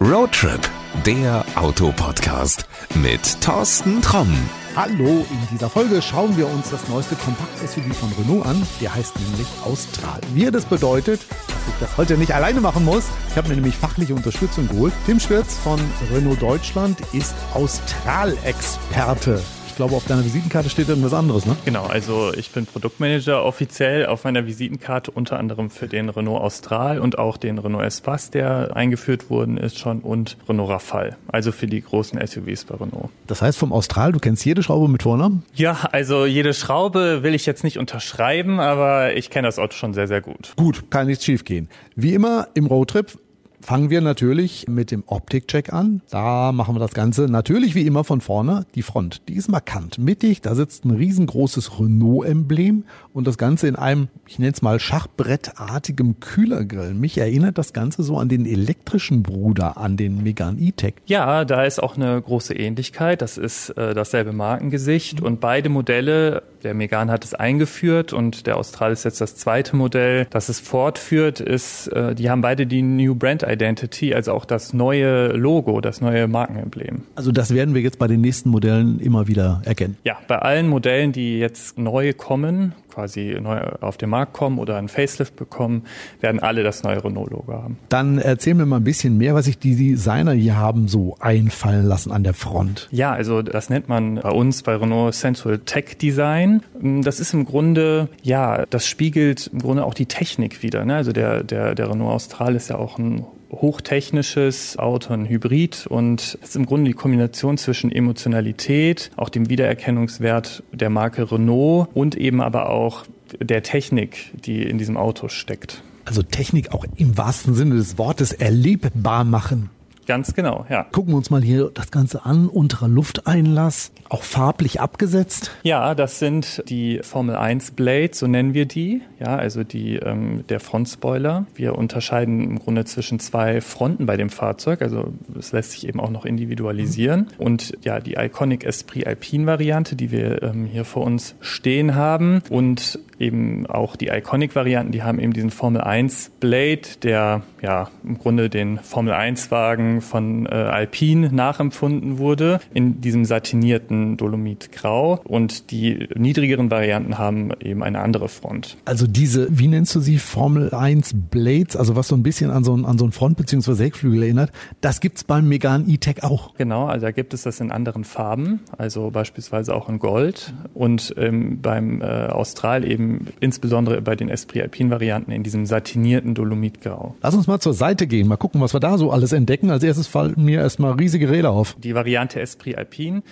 Roadtrip, der Autopodcast mit Thorsten Tromm. Hallo, in dieser Folge schauen wir uns das neueste Kompakt-SUV von Renault an. Der heißt nämlich Austral. Wie das bedeutet, dass ich das heute nicht alleine machen muss. Ich habe mir nämlich fachliche Unterstützung geholt. Tim Schwirz von Renault Deutschland ist Austral-Experte. Ich glaube, auf deiner Visitenkarte steht irgendwas anderes, ne? Genau, also ich bin Produktmanager offiziell auf meiner Visitenkarte unter anderem für den Renault Austral und auch den Renault Espace, der eingeführt worden ist schon und Renault Rafale, also für die großen SUVs bei Renault. Das heißt vom Austral, du kennst jede Schraube mit Vornamen? Ja, also jede Schraube will ich jetzt nicht unterschreiben, aber ich kenne das Auto schon sehr, sehr gut. Gut, kann nichts schiefgehen. Wie immer im Roadtrip Fangen wir natürlich mit dem Optikcheck an. Da machen wir das Ganze natürlich wie immer von vorne. Die Front, die ist markant. Mittig, da sitzt ein riesengroßes Renault-Emblem und das Ganze in einem, ich nenne es mal Schachbrettartigem Kühlergrill. Mich erinnert das Ganze so an den elektrischen Bruder, an den Megan E-Tech. Ja, da ist auch eine große Ähnlichkeit. Das ist äh, dasselbe Markengesicht und beide Modelle der Megan hat es eingeführt und der Austral ist jetzt das zweite Modell, das es fortführt, ist, äh, die haben beide die New Brand Identity, also auch das neue Logo, das neue Markenemblem. Also das werden wir jetzt bei den nächsten Modellen immer wieder erkennen. Ja, bei allen Modellen, die jetzt neu kommen, quasi neu auf den Markt kommen oder einen Facelift bekommen, werden alle das neue Renault-Logo haben. Dann erzähl mir mal ein bisschen mehr, was sich die Designer hier haben so einfallen lassen an der Front. Ja, also das nennt man bei uns bei Renault Central Tech Design. Das ist im Grunde, ja, das spiegelt im Grunde auch die Technik wieder. Ne? Also der, der, der Renault Austral ist ja auch ein hochtechnisches Auto, ein Hybrid und es ist im Grunde die Kombination zwischen Emotionalität, auch dem Wiedererkennungswert der Marke Renault und eben aber auch der Technik, die in diesem Auto steckt. Also Technik auch im wahrsten Sinne des Wortes erlebbar machen. Ganz genau, ja. Gucken wir uns mal hier das Ganze an. Unterer Lufteinlass, auch farblich abgesetzt. Ja, das sind die Formel 1 Blades, so nennen wir die. Ja, also die, ähm, der Frontspoiler. Wir unterscheiden im Grunde zwischen zwei Fronten bei dem Fahrzeug. Also es lässt sich eben auch noch individualisieren. Mhm. Und ja, die Iconic Esprit Alpine Variante, die wir ähm, hier vor uns stehen haben. Und eben auch die Iconic Varianten, die haben eben diesen Formel 1 Blade, der ja im Grunde den Formel 1 Wagen von äh, Alpine nachempfunden wurde, in diesem satinierten Dolomitgrau. Und die niedrigeren Varianten haben eben eine andere Front. Also diese, wie nennst du sie, Formel 1 Blades, also was so ein bisschen an so ein, an so ein Front- bzw. Heckflügel erinnert, das gibt's beim Megan E-Tech auch. Genau, also da gibt es das in anderen Farben, also beispielsweise auch in Gold und ähm, beim äh, Austral eben insbesondere bei den Esprit Alpine Varianten in diesem satinierten Dolomitgrau. Lass uns mal zur Seite gehen, mal gucken, was wir da so alles entdecken. Als erstes fallen mir erstmal riesige Räder auf. Die Variante Esprit Alpine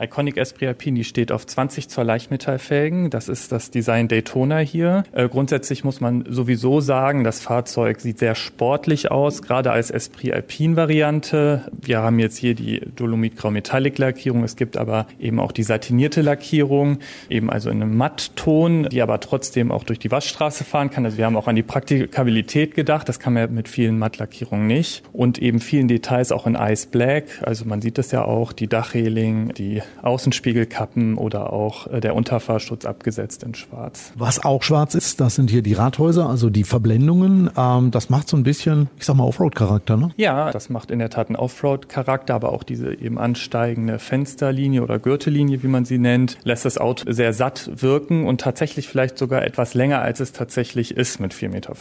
Iconic Esprit Alpine, die steht auf 20 Zoll Leichtmetallfelgen. Das ist das Design Daytona hier. Äh, grundsätzlich muss man sowieso sagen, das Fahrzeug sieht sehr sportlich aus, gerade als Esprit Alpine Variante. Wir haben jetzt hier die Dolomit Grau Metallic Lackierung. Es gibt aber eben auch die satinierte Lackierung, eben also in einem Mattton, die aber trotzdem auch durch die Waschstraße fahren kann. Also wir haben auch an die Praktikabilität gedacht. Das kann man mit vielen Mattlackierungen nicht. Und eben vielen Details auch in Ice Black. Also man sieht das ja auch, die Dachreling, die Außenspiegelkappen oder auch äh, der Unterfahrschutz abgesetzt in Schwarz. Was auch schwarz ist, das sind hier die Rathäuser, also die Verblendungen. Ähm, das macht so ein bisschen, ich sag mal, Offroad-Charakter, ne? Ja, das macht in der Tat einen Offroad-Charakter, aber auch diese eben ansteigende Fensterlinie oder Gürtellinie, wie man sie nennt, lässt das Auto sehr satt wirken und tatsächlich vielleicht sogar etwas länger, als es tatsächlich ist mit 4,50 Meter.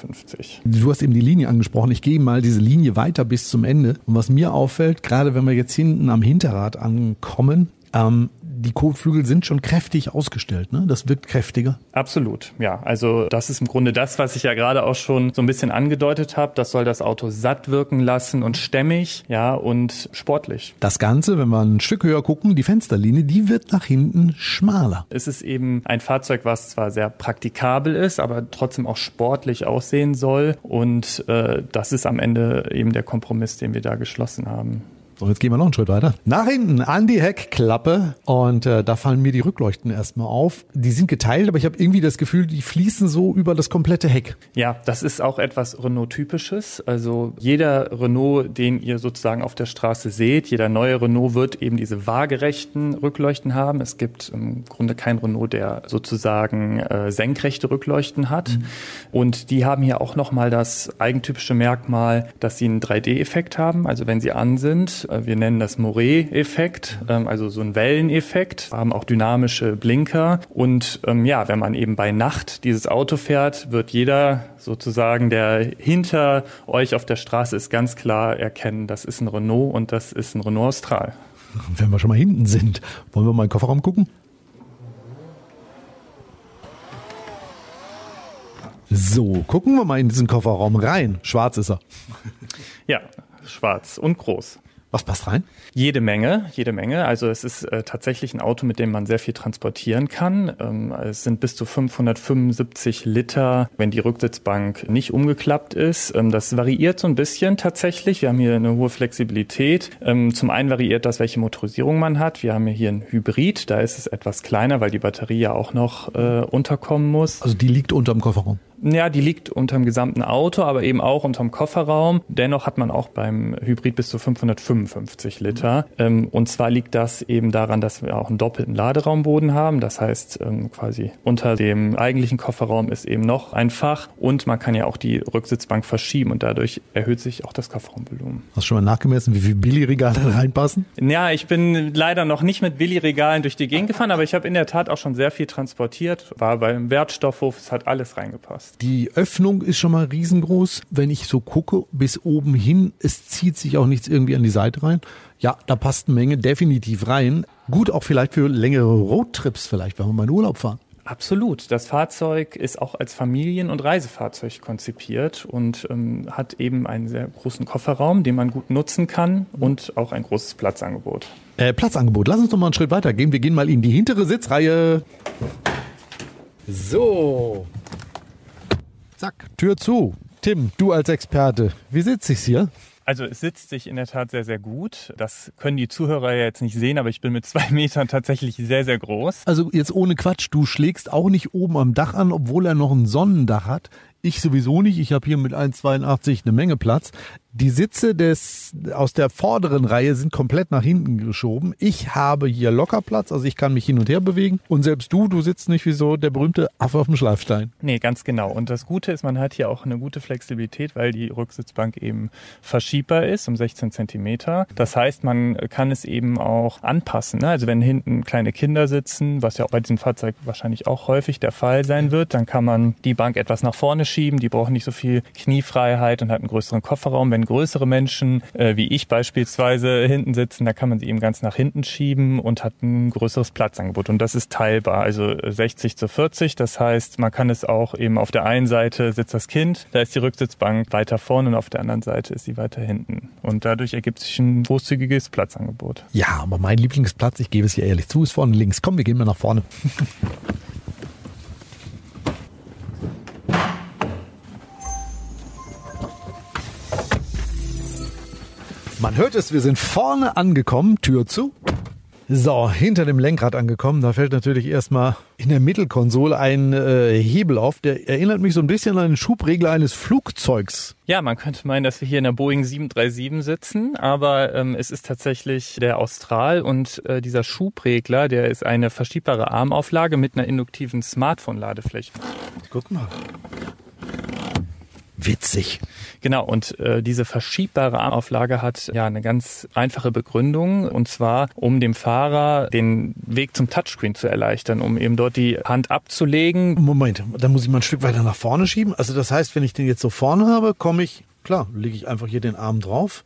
Du hast eben die Linie angesprochen. Ich gehe mal diese Linie weiter bis zum Ende. Und was mir auffällt, gerade wenn wir jetzt hinten am Hinterrad ankommen, ähm, die Kotflügel sind schon kräftig ausgestellt, ne? Das wirkt kräftiger. Absolut, ja. Also das ist im Grunde das, was ich ja gerade auch schon so ein bisschen angedeutet habe. Das soll das Auto satt wirken lassen und stämmig, ja, und sportlich. Das Ganze, wenn wir ein Stück höher gucken, die Fensterlinie, die wird nach hinten schmaler. Es ist eben ein Fahrzeug, was zwar sehr praktikabel ist, aber trotzdem auch sportlich aussehen soll. Und äh, das ist am Ende eben der Kompromiss, den wir da geschlossen haben. So, jetzt gehen wir noch einen Schritt weiter. Nach hinten an die Heckklappe und äh, da fallen mir die Rückleuchten erstmal auf. Die sind geteilt, aber ich habe irgendwie das Gefühl, die fließen so über das komplette Heck. Ja, das ist auch etwas Renault-typisches. Also jeder Renault, den ihr sozusagen auf der Straße seht, jeder neue Renault wird eben diese waagerechten Rückleuchten haben. Es gibt im Grunde kein Renault, der sozusagen äh, senkrechte Rückleuchten hat. Mhm. Und die haben hier auch nochmal das eigentypische Merkmal, dass sie einen 3D-Effekt haben. Also wenn sie an sind, wir nennen das Moret-Effekt, ähm, also so ein Welleneffekt, haben auch dynamische Blinker. Und ähm, ja, wenn man eben bei Nacht dieses Auto fährt, wird jeder sozusagen, der hinter euch auf der Straße ist, ganz klar erkennen, das ist ein Renault und das ist ein Renault Austral. Wenn wir schon mal hinten sind, wollen wir mal in den Kofferraum gucken? So, gucken wir mal in diesen Kofferraum rein. Schwarz ist er. Ja, schwarz und groß. Was passt rein? Jede Menge, jede Menge. Also es ist äh, tatsächlich ein Auto, mit dem man sehr viel transportieren kann. Ähm, es sind bis zu 575 Liter, wenn die Rücksitzbank nicht umgeklappt ist. Ähm, das variiert so ein bisschen tatsächlich. Wir haben hier eine hohe Flexibilität. Ähm, zum einen variiert das, welche Motorisierung man hat. Wir haben hier ein Hybrid, da ist es etwas kleiner, weil die Batterie ja auch noch äh, unterkommen muss. Also die liegt unterm Kofferraum. Ja, die liegt unterm gesamten Auto, aber eben auch unterm Kofferraum. Dennoch hat man auch beim Hybrid bis zu 555 Liter. Mhm. und zwar liegt das eben daran, dass wir auch einen doppelten Laderaumboden haben. Das heißt, ähm, quasi unter dem eigentlichen Kofferraum ist eben noch ein Fach und man kann ja auch die Rücksitzbank verschieben und dadurch erhöht sich auch das Kofferraumvolumen. Hast du schon mal nachgemessen, wie viele Billigregale reinpassen? Ja, ich bin leider noch nicht mit Billigregalen durch die Gegend gefahren, aber ich habe in der Tat auch schon sehr viel transportiert. War beim Wertstoffhof, es hat alles reingepasst. Die Öffnung ist schon mal riesengroß. Wenn ich so gucke, bis oben hin, es zieht sich auch nichts irgendwie an die Seite rein. Ja, da passt eine Menge definitiv rein. Gut auch vielleicht für längere Roadtrips vielleicht, wenn wir mal in Urlaub fahren. Absolut. Das Fahrzeug ist auch als Familien- und Reisefahrzeug konzipiert und ähm, hat eben einen sehr großen Kofferraum, den man gut nutzen kann und auch ein großes Platzangebot. Äh, Platzangebot. Lass uns noch mal einen Schritt weitergehen. Wir gehen mal in die hintere Sitzreihe. So, Zack, Tür zu. Tim, du als Experte, wie sitze ich hier? Also es sitzt sich in der Tat sehr, sehr gut. Das können die Zuhörer ja jetzt nicht sehen, aber ich bin mit zwei Metern tatsächlich sehr, sehr groß. Also jetzt ohne Quatsch, du schlägst auch nicht oben am Dach an, obwohl er noch ein Sonnendach hat. Ich sowieso nicht. Ich habe hier mit 1,82 eine Menge Platz. Die Sitze des, aus der vorderen Reihe sind komplett nach hinten geschoben. Ich habe hier locker Platz, also ich kann mich hin und her bewegen. Und selbst du, du sitzt nicht wie so der berühmte Affe auf dem Schleifstein. Nee, ganz genau. Und das Gute ist, man hat hier auch eine gute Flexibilität, weil die Rücksitzbank eben verschiebbar ist um 16 Zentimeter. Das heißt, man kann es eben auch anpassen. Ne? Also wenn hinten kleine Kinder sitzen, was ja auch bei diesem Fahrzeug wahrscheinlich auch häufig der Fall sein wird, dann kann man die Bank etwas nach vorne schieben. Die brauchen nicht so viel Kniefreiheit und hat einen größeren Kofferraum. Wenn größere Menschen, äh, wie ich beispielsweise, hinten sitzen, da kann man sie eben ganz nach hinten schieben und hat ein größeres Platzangebot. Und das ist teilbar, also 60 zu 40. Das heißt, man kann es auch eben auf der einen Seite sitzt das Kind, da ist die Rücksitzbank weiter vorne und auf der anderen Seite ist sie weiter hinten. Und dadurch ergibt sich ein großzügiges Platzangebot. Ja, aber mein Lieblingsplatz, ich gebe es hier ehrlich zu, ist vorne links. Komm, wir gehen mal nach vorne. Man hört es, wir sind vorne angekommen, Tür zu. So, hinter dem Lenkrad angekommen, da fällt natürlich erstmal in der Mittelkonsole ein äh, Hebel auf, der erinnert mich so ein bisschen an den Schubregler eines Flugzeugs. Ja, man könnte meinen, dass wir hier in der Boeing 737 sitzen, aber ähm, es ist tatsächlich der Austral und äh, dieser Schubregler, der ist eine verschiebbare Armauflage mit einer induktiven Smartphone-Ladefläche. Guck mal. Witzig. Genau, und äh, diese verschiebbare Armauflage hat ja eine ganz einfache Begründung, und zwar um dem Fahrer den Weg zum Touchscreen zu erleichtern, um eben dort die Hand abzulegen. Moment, da muss ich mal ein Stück weiter nach vorne schieben. Also das heißt, wenn ich den jetzt so vorne habe, komme ich, klar, lege ich einfach hier den Arm drauf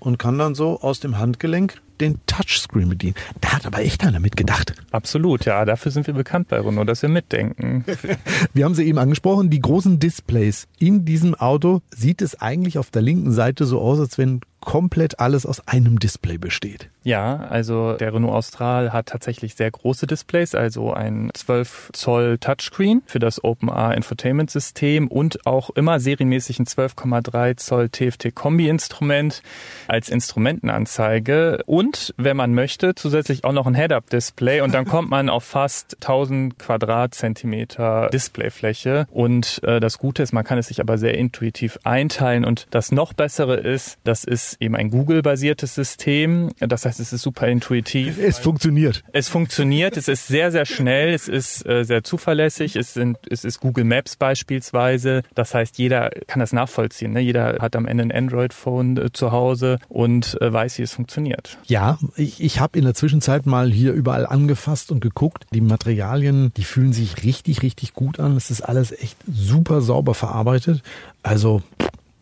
und kann dann so aus dem Handgelenk den Touchscreen bedienen. Da hat aber echt einer mitgedacht. Absolut, ja. Dafür sind wir bekannt bei Renault, dass wir mitdenken. wir haben sie eben angesprochen, die großen Displays. In diesem Auto sieht es eigentlich auf der linken Seite so aus, als wenn komplett alles aus einem Display besteht. Ja, also der Renault Austral hat tatsächlich sehr große Displays, also ein 12 Zoll Touchscreen für das OpenR Infotainment System und auch immer serienmäßig ein 12,3 Zoll TFT Kombi Instrument als Instrumentenanzeige und wenn man möchte zusätzlich auch noch ein Head-Up Display und dann kommt man auf fast 1000 Quadratzentimeter Displayfläche und äh, das Gute ist, man kann es sich aber sehr intuitiv einteilen und das noch bessere ist, das ist eben ein Google basiertes System, das heißt es ist super intuitiv. Es funktioniert. Es funktioniert, es ist sehr, sehr schnell, es ist äh, sehr zuverlässig, es, sind, es ist Google Maps beispielsweise. Das heißt, jeder kann das nachvollziehen. Ne? Jeder hat am Ende ein Android-Phone äh, zu Hause und äh, weiß, wie es funktioniert. Ja, ich, ich habe in der Zwischenzeit mal hier überall angefasst und geguckt. Die Materialien, die fühlen sich richtig, richtig gut an. Es ist alles echt super sauber verarbeitet. Also,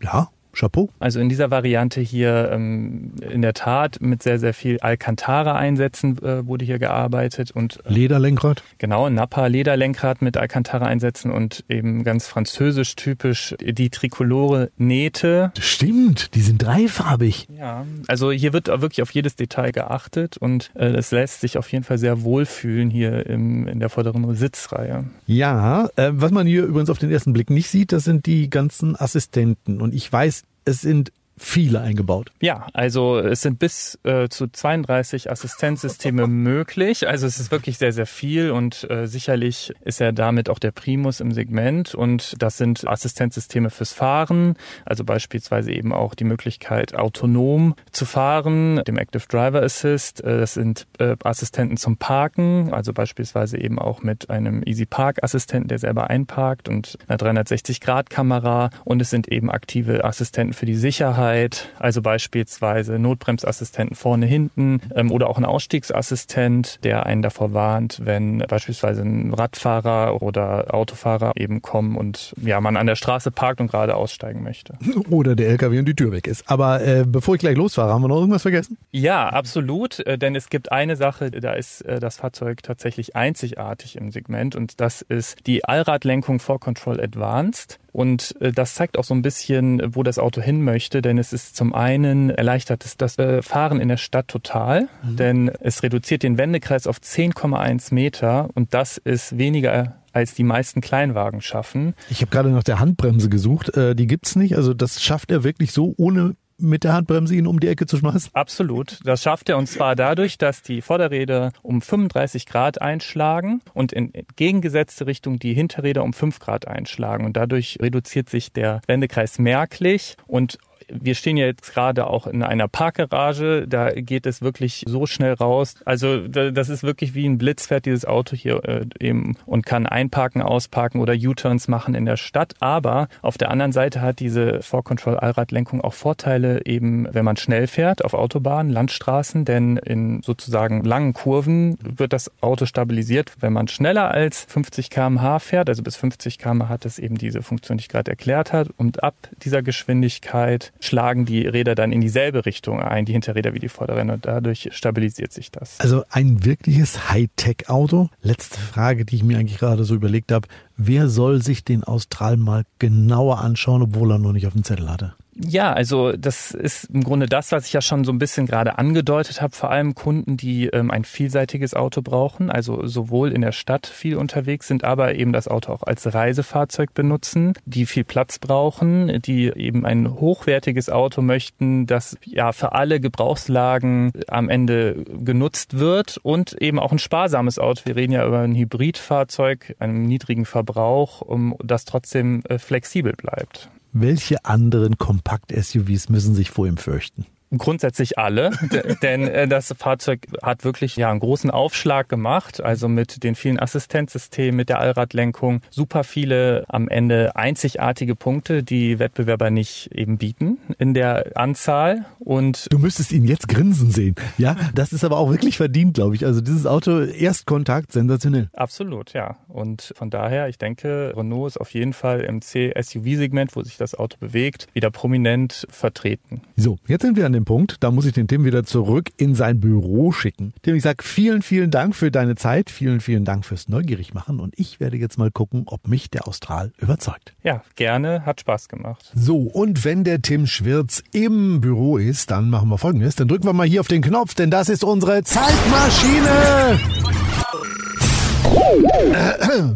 ja, Chapeau. Also in dieser Variante hier ähm, in der Tat mit sehr, sehr viel Alcantara-Einsätzen äh, wurde hier gearbeitet und äh, Lederlenkrad? Genau, Napa Lederlenkrad mit Alcantara-Einsätzen und eben ganz französisch typisch die Trikolore Nähte. Stimmt, die sind dreifarbig. Ja, also hier wird wirklich auf jedes Detail geachtet und äh, es lässt sich auf jeden Fall sehr wohlfühlen hier im, in der vorderen Sitzreihe. Ja, äh, was man hier übrigens auf den ersten Blick nicht sieht, das sind die ganzen Assistenten und ich weiß, es sind viele eingebaut. Ja, also es sind bis äh, zu 32 Assistenzsysteme möglich. Also es ist wirklich sehr, sehr viel und äh, sicherlich ist er damit auch der Primus im Segment. Und das sind Assistenzsysteme fürs Fahren, also beispielsweise eben auch die Möglichkeit, autonom zu fahren, dem Active Driver Assist. Äh, das sind äh, Assistenten zum Parken, also beispielsweise eben auch mit einem Easy Park Assistenten, der selber einparkt und einer 360-Grad-Kamera. Und es sind eben aktive Assistenten für die Sicherheit Sicherheit, also beispielsweise Notbremsassistenten vorne, hinten ähm, oder auch ein Ausstiegsassistent, der einen davor warnt, wenn beispielsweise ein Radfahrer oder Autofahrer eben kommen und ja, man an der Straße parkt und gerade aussteigen möchte. Oder der LKW und die Tür weg ist. Aber äh, bevor ich gleich losfahre, haben wir noch irgendwas vergessen? Ja, absolut, äh, denn es gibt eine Sache, da ist äh, das Fahrzeug tatsächlich einzigartig im Segment und das ist die Allradlenkung 4Control Advanced. Und äh, das zeigt auch so ein bisschen, wo das Auto hin möchte, denn es ist zum einen erleichtert es das äh, Fahren in der Stadt total, mhm. denn es reduziert den Wendekreis auf 10,1 Meter und das ist weniger als die meisten Kleinwagen schaffen. Ich habe gerade nach der Handbremse gesucht, äh, die gibt's nicht. Also das schafft er wirklich so ohne mit der Handbremse ihn um die Ecke zu schmeißen? Absolut. Das schafft er und zwar dadurch, dass die Vorderräder um 35 Grad einschlagen und in entgegengesetzte Richtung die Hinterräder um 5 Grad einschlagen. Und dadurch reduziert sich der Wendekreis merklich und wir stehen ja jetzt gerade auch in einer Parkgarage, da geht es wirklich so schnell raus. Also das ist wirklich wie ein Blitz fährt dieses Auto hier äh, eben und kann einparken, ausparken oder U-Turns machen in der Stadt. Aber auf der anderen Seite hat diese 4Control Allradlenkung auch Vorteile eben, wenn man schnell fährt auf Autobahnen, Landstraßen, denn in sozusagen langen Kurven wird das Auto stabilisiert. Wenn man schneller als 50 kmh fährt, also bis 50 kmh hat es eben diese Funktion, die ich gerade erklärt habe. Und ab dieser Geschwindigkeit schlagen die Räder dann in dieselbe Richtung ein, die Hinterräder wie die Vorderräder und dadurch stabilisiert sich das. Also ein wirkliches Hightech-Auto. Letzte Frage, die ich mir eigentlich gerade so überlegt habe. Wer soll sich den Austral mal genauer anschauen, obwohl er noch nicht auf dem Zettel hatte? Ja, also das ist im Grunde das, was ich ja schon so ein bisschen gerade angedeutet habe. Vor allem Kunden, die ähm, ein vielseitiges Auto brauchen, also sowohl in der Stadt viel unterwegs sind, aber eben das Auto auch als Reisefahrzeug benutzen, die viel Platz brauchen, die eben ein hochwertiges Auto möchten, das ja für alle Gebrauchslagen am Ende genutzt wird und eben auch ein sparsames Auto. Wir reden ja über ein Hybridfahrzeug, einem niedrigen Verbrauch, um das trotzdem äh, flexibel bleibt. Welche anderen Kompakt-SUVs müssen sich vor ihm fürchten? Grundsätzlich alle, denn äh, das Fahrzeug hat wirklich ja einen großen Aufschlag gemacht, also mit den vielen Assistenzsystemen, mit der Allradlenkung, super viele am Ende einzigartige Punkte, die Wettbewerber nicht eben bieten in der Anzahl und Du müsstest ihn jetzt grinsen sehen. Ja, das ist aber auch wirklich verdient, glaube ich. Also dieses Auto Erstkontakt sensationell. Absolut, ja. Und von daher, ich denke, Renault ist auf jeden Fall im C-SUV-Segment, wo sich das Auto bewegt, wieder prominent vertreten. So, jetzt sind wir an dem Punkt, da muss ich den Tim wieder zurück in sein Büro schicken. Tim, ich sag vielen, vielen Dank für deine Zeit, vielen, vielen Dank fürs Neugierig machen und ich werde jetzt mal gucken, ob mich der Austral überzeugt. Ja, gerne, hat Spaß gemacht. So, und wenn der Tim Schwirz im Büro ist, dann machen wir folgendes, dann drücken wir mal hier auf den Knopf, denn das ist unsere Zeitmaschine.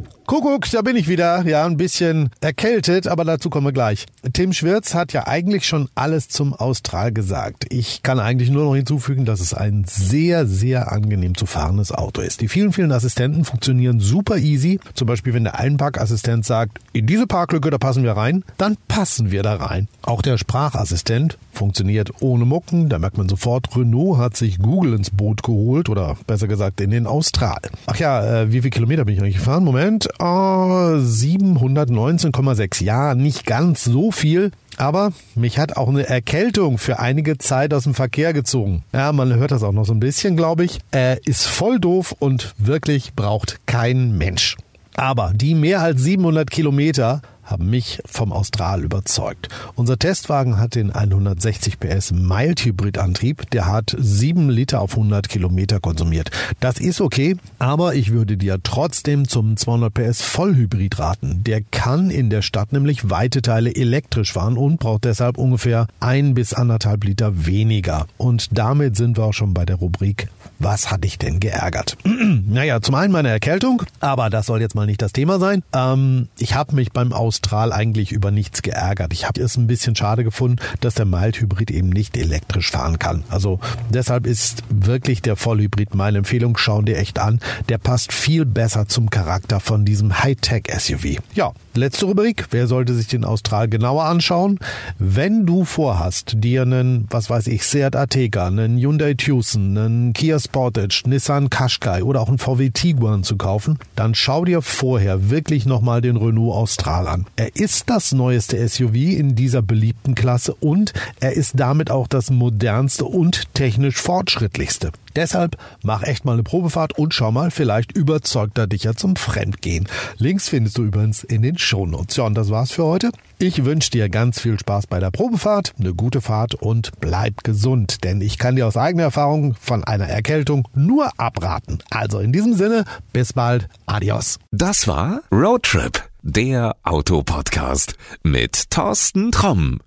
Kuckuck, da bin ich wieder. Ja, ein bisschen erkältet, aber dazu kommen wir gleich. Tim Schwirz hat ja eigentlich schon alles zum Austral gesagt. Ich kann eigentlich nur noch hinzufügen, dass es ein sehr, sehr angenehm zu fahrendes Auto ist. Die vielen, vielen Assistenten funktionieren super easy. Zum Beispiel, wenn der Einparkassistent sagt, in diese Parklücke, da passen wir rein, dann passen wir da rein. Auch der Sprachassistent funktioniert ohne Mucken. Da merkt man sofort, Renault hat sich Google ins Boot geholt oder besser gesagt in den Austral. Ach ja, äh, wie viele Kilometer bin ich eigentlich gefahren? Moment. Oh, 719,6. Ja, nicht ganz so viel. Aber mich hat auch eine Erkältung für einige Zeit aus dem Verkehr gezogen. Ja, man hört das auch noch so ein bisschen, glaube ich. Er ist voll doof und wirklich braucht kein Mensch. Aber die mehr als 700 Kilometer haben mich vom Austral überzeugt. Unser Testwagen hat den 160 PS Mild Hybrid Antrieb. Der hat 7 Liter auf 100 Kilometer konsumiert. Das ist okay, aber ich würde dir trotzdem zum 200 PS Vollhybrid raten. Der kann in der Stadt nämlich weite Teile elektrisch fahren und braucht deshalb ungefähr ein bis anderthalb Liter weniger. Und damit sind wir auch schon bei der Rubrik was hat dich denn geärgert? naja, zum einen meine Erkältung, aber das soll jetzt mal nicht das Thema sein. Ähm, ich habe mich beim Austral eigentlich über nichts geärgert. Ich habe es ein bisschen schade gefunden, dass der Mild-Hybrid eben nicht elektrisch fahren kann. Also deshalb ist wirklich der Vollhybrid meine Empfehlung. Schau dir echt an. Der passt viel besser zum Charakter von diesem Hightech-SUV. Ja, letzte Rubrik. Wer sollte sich den Austral genauer anschauen? Wenn du vorhast, dir einen, was weiß ich, Seat Ateca, einen Hyundai Tucson, einen Kia Sportage, Nissan Qashqai oder auch ein VW Tiguan zu kaufen, dann schau dir vorher wirklich nochmal den Renault Austral an. Er ist das neueste SUV in dieser beliebten Klasse und er ist damit auch das modernste und technisch fortschrittlichste. Deshalb mach echt mal eine Probefahrt und schau mal, vielleicht überzeugt er dich ja zum Fremdgehen. Links findest du übrigens in den Shownotes. Ja, und das war's für heute. Ich wünsche dir ganz viel Spaß bei der Probefahrt, eine gute Fahrt und bleib gesund, denn ich kann dir aus eigener Erfahrung von einer Erkältung nur abraten. Also in diesem Sinne, bis bald, adios. Das war Roadtrip, der Autopodcast mit Thorsten Tromm.